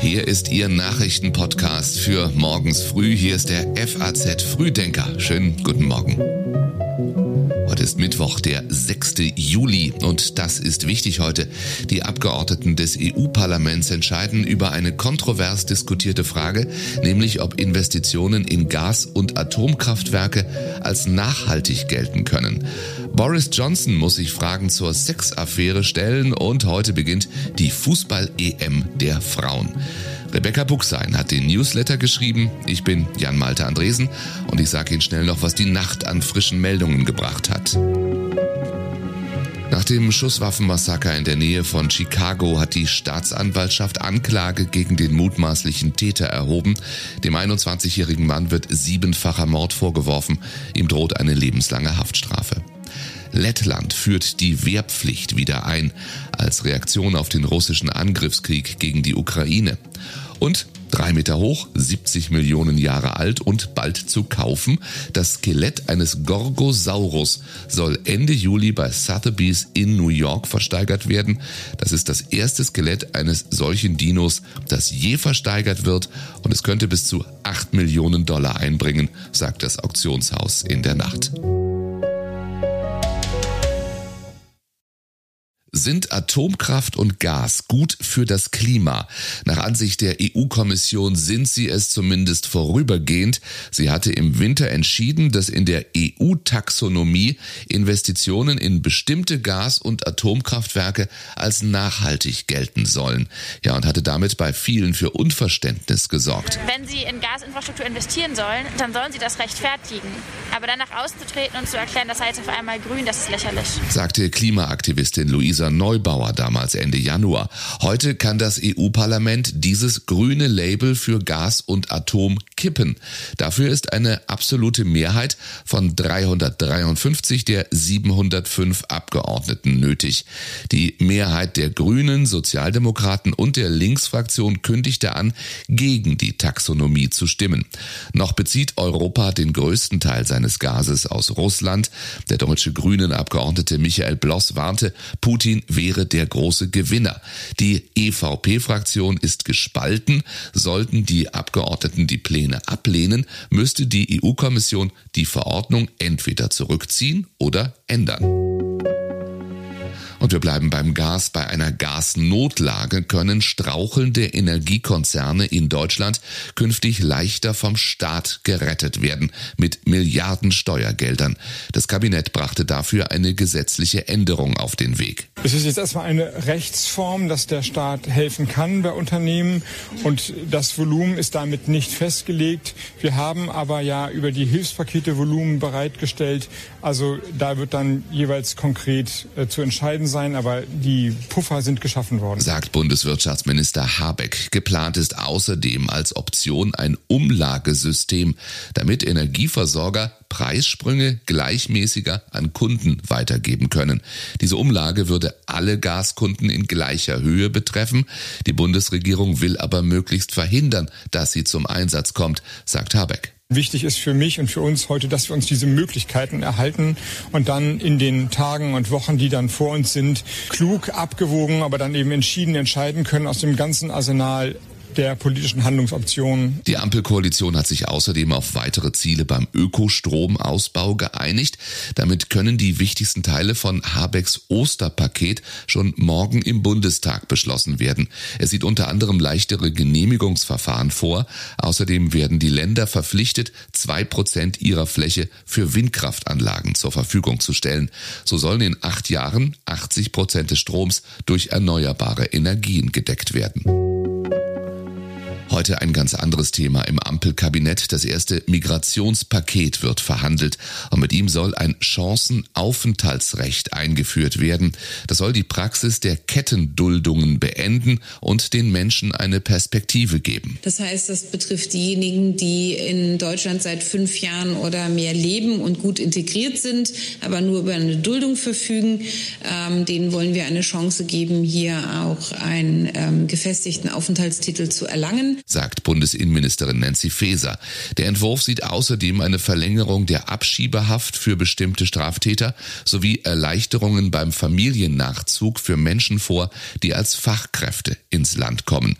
Hier ist Ihr Nachrichtenpodcast für morgens früh. Hier ist der FAZ Frühdenker. Schönen guten Morgen. Heute ist Mittwoch, der 6. Juli und das ist wichtig heute. Die Abgeordneten des EU-Parlaments entscheiden über eine kontrovers diskutierte Frage, nämlich ob Investitionen in Gas- und Atomkraftwerke als nachhaltig gelten können. Boris Johnson muss sich Fragen zur Sexaffäre stellen und heute beginnt die Fußball-EM der Frauen. Rebecca Buchsein hat den Newsletter geschrieben. Ich bin Jan Malte Andresen und ich sage Ihnen schnell noch, was die Nacht an frischen Meldungen gebracht hat. Nach dem Schusswaffenmassaker in der Nähe von Chicago hat die Staatsanwaltschaft Anklage gegen den mutmaßlichen Täter erhoben. Dem 21-jährigen Mann wird siebenfacher Mord vorgeworfen. Ihm droht eine lebenslange Haftstrafe. Lettland führt die Wehrpflicht wieder ein als Reaktion auf den russischen Angriffskrieg gegen die Ukraine. Und drei Meter hoch, 70 Millionen Jahre alt und bald zu kaufen, das Skelett eines Gorgosaurus soll Ende Juli bei Sotheby's in New York versteigert werden. Das ist das erste Skelett eines solchen Dinos, das je versteigert wird und es könnte bis zu 8 Millionen Dollar einbringen, sagt das Auktionshaus in der Nacht. Sind Atomkraft und Gas gut für das Klima? Nach Ansicht der EU-Kommission sind sie es zumindest vorübergehend. Sie hatte im Winter entschieden, dass in der EU-Taxonomie Investitionen in bestimmte Gas- und Atomkraftwerke als nachhaltig gelten sollen. Ja, und hatte damit bei vielen für Unverständnis gesorgt. Wenn Sie in Gasinfrastruktur investieren sollen, dann sollen Sie das rechtfertigen. Aber dann nach außen zu treten und zu erklären, das sei jetzt auf einmal grün, das ist lächerlich. Sagte Klimaaktivistin Luisa Neubauer damals Ende Januar. Heute kann das EU-Parlament dieses grüne Label für Gas und Atom kippen. Dafür ist eine absolute Mehrheit von 353 der 705 Abgeordneten nötig. Die Mehrheit der Grünen, Sozialdemokraten und der Linksfraktion kündigte an, gegen die Taxonomie zu stimmen. Noch bezieht Europa den größten Teil seines Gases aus Russland. Der deutsche Grünen-Abgeordnete Michael Bloss warnte, Putin wäre der große Gewinner. Die EVP-Fraktion ist gespalten. Sollten die Abgeordneten die Pläne ablehnen, müsste die EU-Kommission die Verordnung entweder zurückziehen oder ändern. Und wir bleiben beim Gas. Bei einer Gasnotlage können strauchelnde Energiekonzerne in Deutschland künftig leichter vom Staat gerettet werden mit Milliarden Steuergeldern. Das Kabinett brachte dafür eine gesetzliche Änderung auf den Weg. Es ist jetzt erstmal eine Rechtsform, dass der Staat helfen kann bei Unternehmen und das Volumen ist damit nicht festgelegt. Wir haben aber ja über die Hilfspakete Volumen bereitgestellt. Also da wird dann jeweils konkret äh, zu entscheiden sein sein, aber die Puffer sind geschaffen worden. Sagt Bundeswirtschaftsminister Habeck. Geplant ist außerdem als Option ein Umlagesystem, damit Energieversorger Preissprünge gleichmäßiger an Kunden weitergeben können. Diese Umlage würde alle Gaskunden in gleicher Höhe betreffen. Die Bundesregierung will aber möglichst verhindern, dass sie zum Einsatz kommt, sagt Habeck. Wichtig ist für mich und für uns heute, dass wir uns diese Möglichkeiten erhalten und dann in den Tagen und Wochen, die dann vor uns sind, klug, abgewogen, aber dann eben entschieden entscheiden können aus dem ganzen Arsenal der politischen Handlungsoptionen. Die Ampelkoalition hat sich außerdem auf weitere Ziele beim Ökostromausbau geeinigt. Damit können die wichtigsten Teile von Habecks Osterpaket schon morgen im Bundestag beschlossen werden. Es sieht unter anderem leichtere Genehmigungsverfahren vor. Außerdem werden die Länder verpflichtet, zwei Prozent ihrer Fläche für Windkraftanlagen zur Verfügung zu stellen. So sollen in acht Jahren 80 Prozent des Stroms durch erneuerbare Energien gedeckt werden. Heute ein ganz anderes Thema im Ampelkabinett. Das erste Migrationspaket wird verhandelt und mit ihm soll ein Chancenaufenthaltsrecht eingeführt werden. Das soll die Praxis der Kettenduldungen beenden und den Menschen eine Perspektive geben. Das heißt, das betrifft diejenigen, die in Deutschland seit fünf Jahren oder mehr leben und gut integriert sind, aber nur über eine Duldung verfügen. Ähm, denen wollen wir eine Chance geben, hier auch einen ähm, gefestigten Aufenthaltstitel zu erlangen. Sagt Bundesinnenministerin Nancy Faeser. Der Entwurf sieht außerdem eine Verlängerung der Abschiebehaft für bestimmte Straftäter sowie Erleichterungen beim Familiennachzug für Menschen vor, die als Fachkräfte ins Land kommen.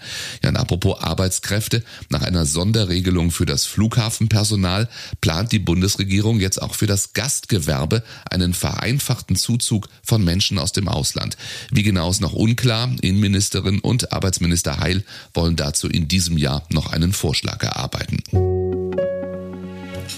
Apropos Arbeitskräfte, nach einer Sonderregelung für das Flughafenpersonal plant die Bundesregierung jetzt auch für das Gastgewerbe einen vereinfachten Zuzug von Menschen aus dem Ausland. Wie genau ist noch unklar. Innenministerin und Arbeitsminister Heil wollen dazu in diesem Jahr noch einen Vorschlag erarbeiten.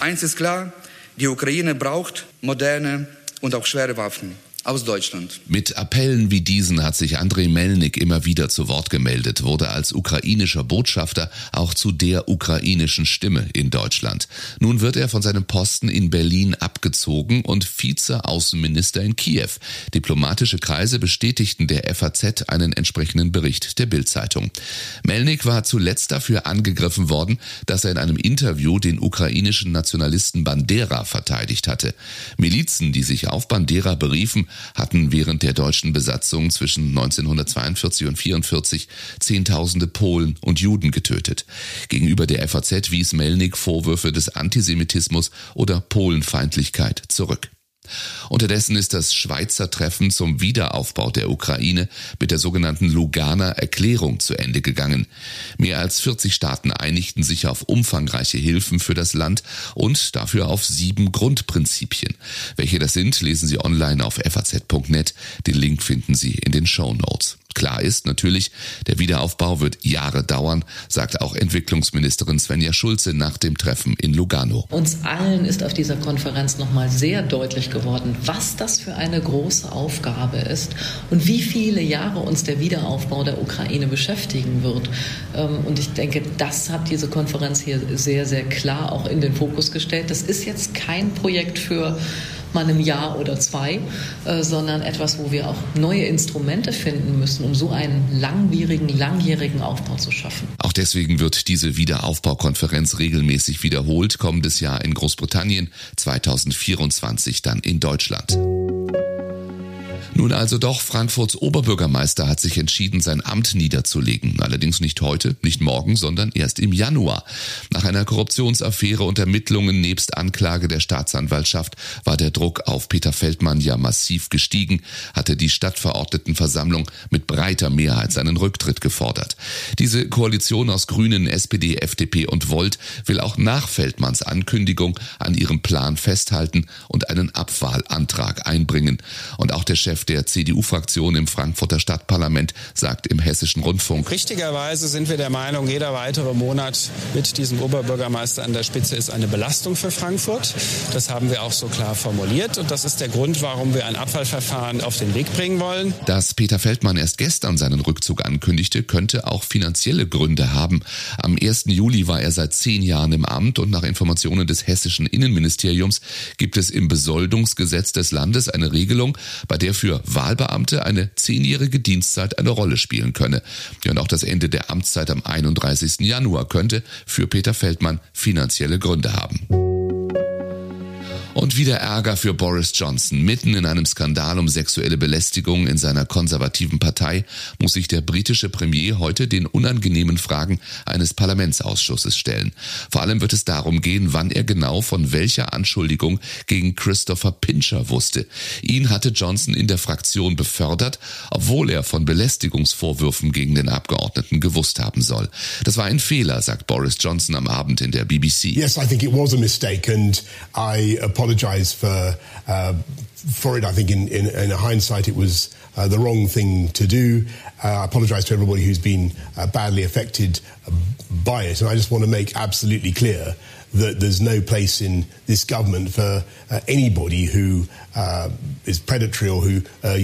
Eins ist klar, die Ukraine braucht moderne und auch schwere Waffen aus Deutschland. Mit Appellen wie diesen hat sich Andrei Melnik immer wieder zu Wort gemeldet, wurde als ukrainischer Botschafter auch zu der ukrainischen Stimme in Deutschland. Nun wird er von seinem Posten in Berlin abgezogen und Vize-Außenminister in Kiew. Diplomatische Kreise bestätigten der FAZ einen entsprechenden Bericht der Bild-Zeitung. Melnik war zuletzt dafür angegriffen worden, dass er in einem Interview den ukrainischen Nationalisten Bandera verteidigt hatte. Milizen, die sich auf Bandera beriefen, hatten während der deutschen Besatzung zwischen 1942 und 1944 Zehntausende Polen und Juden getötet. Gegenüber der FAZ wies Melnik Vorwürfe des Antisemitismus oder Polenfeindlichkeit zurück. Unterdessen ist das Schweizer Treffen zum Wiederaufbau der Ukraine mit der sogenannten Luganer Erklärung zu Ende gegangen. Mehr als 40 Staaten einigten sich auf umfangreiche Hilfen für das Land und dafür auf sieben Grundprinzipien. Welche das sind, lesen Sie online auf faz.net. Den Link finden Sie in den Show Notes. Klar ist natürlich, der Wiederaufbau wird Jahre dauern, sagt auch Entwicklungsministerin Svenja Schulze nach dem Treffen in Lugano. Uns allen ist auf dieser Konferenz nochmal sehr deutlich geworden, was das für eine große Aufgabe ist und wie viele Jahre uns der Wiederaufbau der Ukraine beschäftigen wird. Ähm, und ich denke, das hat diese Konferenz hier sehr, sehr klar auch in den Fokus gestellt. Das ist jetzt kein Projekt für mal einem Jahr oder zwei, äh, sondern etwas, wo wir auch neue Instrumente finden müssen, um so einen langwierigen, langjährigen Aufbau zu schaffen. Auch deswegen wird diese Wiederaufbaukonferenz regelmäßig wiederholt, kommendes Jahr in Großbritannien, 2024 dann in Deutschland. Nun also doch, Frankfurts Oberbürgermeister hat sich entschieden, sein Amt niederzulegen. Allerdings nicht heute, nicht morgen, sondern erst im Januar. Nach einer Korruptionsaffäre und Ermittlungen nebst Anklage der Staatsanwaltschaft war der Druck auf Peter Feldmann ja massiv gestiegen, hatte die Stadtverordnetenversammlung mit breiter Mehrheit seinen Rücktritt gefordert. Diese Koalition aus Grünen, SPD, FDP und Volt will auch nach Feldmanns Ankündigung an ihrem Plan festhalten und einen Abwahlantrag einbringen. Und auch der Chef der CDU-Fraktion im Frankfurter Stadtparlament sagt im Hessischen Rundfunk. Richtigerweise sind wir der Meinung, jeder weitere Monat mit diesem Oberbürgermeister an der Spitze ist eine Belastung für Frankfurt. Das haben wir auch so klar formuliert und das ist der Grund, warum wir ein Abfallverfahren auf den Weg bringen wollen. Dass Peter Feldmann erst gestern seinen Rückzug ankündigte, könnte auch finanzielle Gründe haben. Am 1. Juli war er seit zehn Jahren im Amt und nach Informationen des hessischen Innenministeriums gibt es im Besoldungsgesetz des Landes eine Regelung, bei der für Wahlbeamte eine zehnjährige Dienstzeit eine Rolle spielen könne. Ja, und auch das Ende der Amtszeit am 31. Januar könnte für Peter Feldmann finanzielle Gründe haben. Und wieder Ärger für Boris Johnson. Mitten in einem Skandal um sexuelle Belästigung in seiner konservativen Partei muss sich der britische Premier heute den unangenehmen Fragen eines Parlamentsausschusses stellen. Vor allem wird es darum gehen, wann er genau von welcher Anschuldigung gegen Christopher Pincher wusste. Ihn hatte Johnson in der Fraktion befördert, obwohl er von Belästigungsvorwürfen gegen den Abgeordneten gewusst haben soll. Das war ein Fehler, sagt Boris Johnson am Abend in der BBC. Yes, I think it was a mistake and I apologize for uh, for it. I think in, in, in hindsight it was uh, the wrong thing to do. Uh, I apologize to everybody who's been uh, badly affected by it, and I just want to make absolutely clear that there's no place in this government for uh, anybody who uh, is predatory or who uh,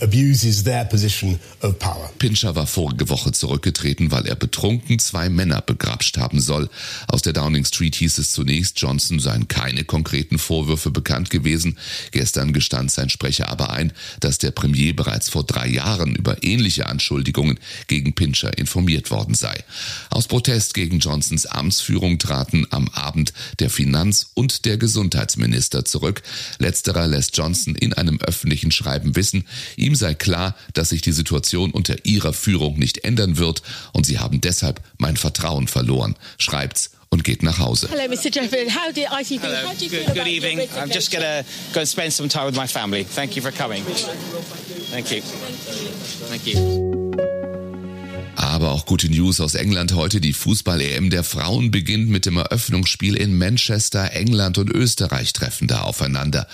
abuses their position of power. Pincher war vorige Woche zurückgetreten, weil er betrunken zwei Männer begrapscht haben soll. Aus der Downing Street hieß es zunächst, Johnson seien keine konkreten Vorwürfe bekannt gewesen. Gestern gestand sein Sprecher aber ein, dass der Premier bereits vor drei Jahren über ähnliche Anschuldigungen gegen Pinscher informiert worden sei. Aus Protest gegen Johnsons Amtsführung traten am Abend der Finanz- und der Gesundheitsminister zurück. Letzterer lässt Johnson in einem öffentlichen Schreiben wissen, ihm sei klar, dass sich die Situation unter ihrer Führung nicht ändern wird und sie haben deshalb mein Vertrauen verloren, schreibt's und geht nach Hause. Hello, Mr. Jeffrey. How did ITV? Hello. How do you good, feel good evening. I'm just going to go spend some time with my family. Thank you for coming. Thank you. Thank you. Aber auch gute News aus England heute. Die Fußball-EM der Frauen beginnt mit dem Eröffnungsspiel in Manchester. England und Österreich treffen da aufeinander.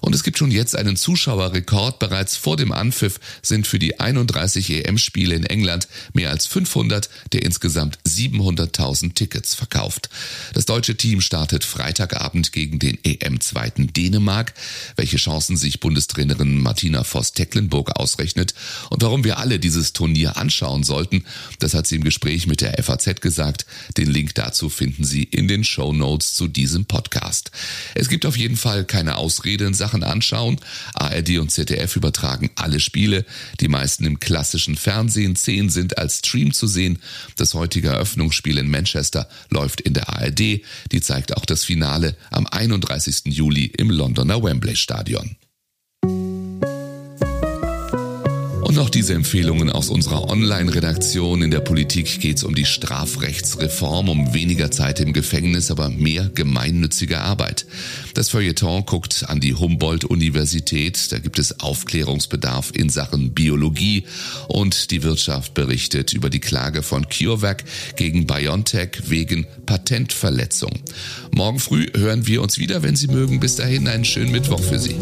Und es gibt schon jetzt einen Zuschauerrekord. Bereits vor dem Anpfiff sind für die 31 EM-Spiele in England mehr als 500 der insgesamt 700.000 Tickets verkauft. Das deutsche Team startet Freitagabend gegen den EM-Zweiten Dänemark. Welche Chancen sich Bundestrainerin Martina Voss-Tecklenburg ausrechnet und warum wir alle dieses Turnier anschauen sollten, das hat sie im Gespräch mit der FAZ gesagt. Den Link dazu finden Sie in den Show Notes zu diesem Podcast. Es gibt auf jeden Fall keine Ausrede in Sachen Anschauen. ARD und ZDF übertragen alle Spiele, die meisten im klassischen Fernsehen. Zehn sind als Stream zu sehen. Das heutige Eröffnungsspiel in Manchester läuft in der ARD. Die zeigt auch das Finale am 31. Juli im Londoner Wembley Stadion. Noch diese Empfehlungen aus unserer Online-Redaktion. In der Politik geht es um die Strafrechtsreform, um weniger Zeit im Gefängnis, aber mehr gemeinnützige Arbeit. Das Feuilleton guckt an die Humboldt-Universität. Da gibt es Aufklärungsbedarf in Sachen Biologie. Und die Wirtschaft berichtet über die Klage von CureVac gegen BioNTech wegen Patentverletzung. Morgen früh hören wir uns wieder, wenn Sie mögen. Bis dahin einen schönen Mittwoch für Sie.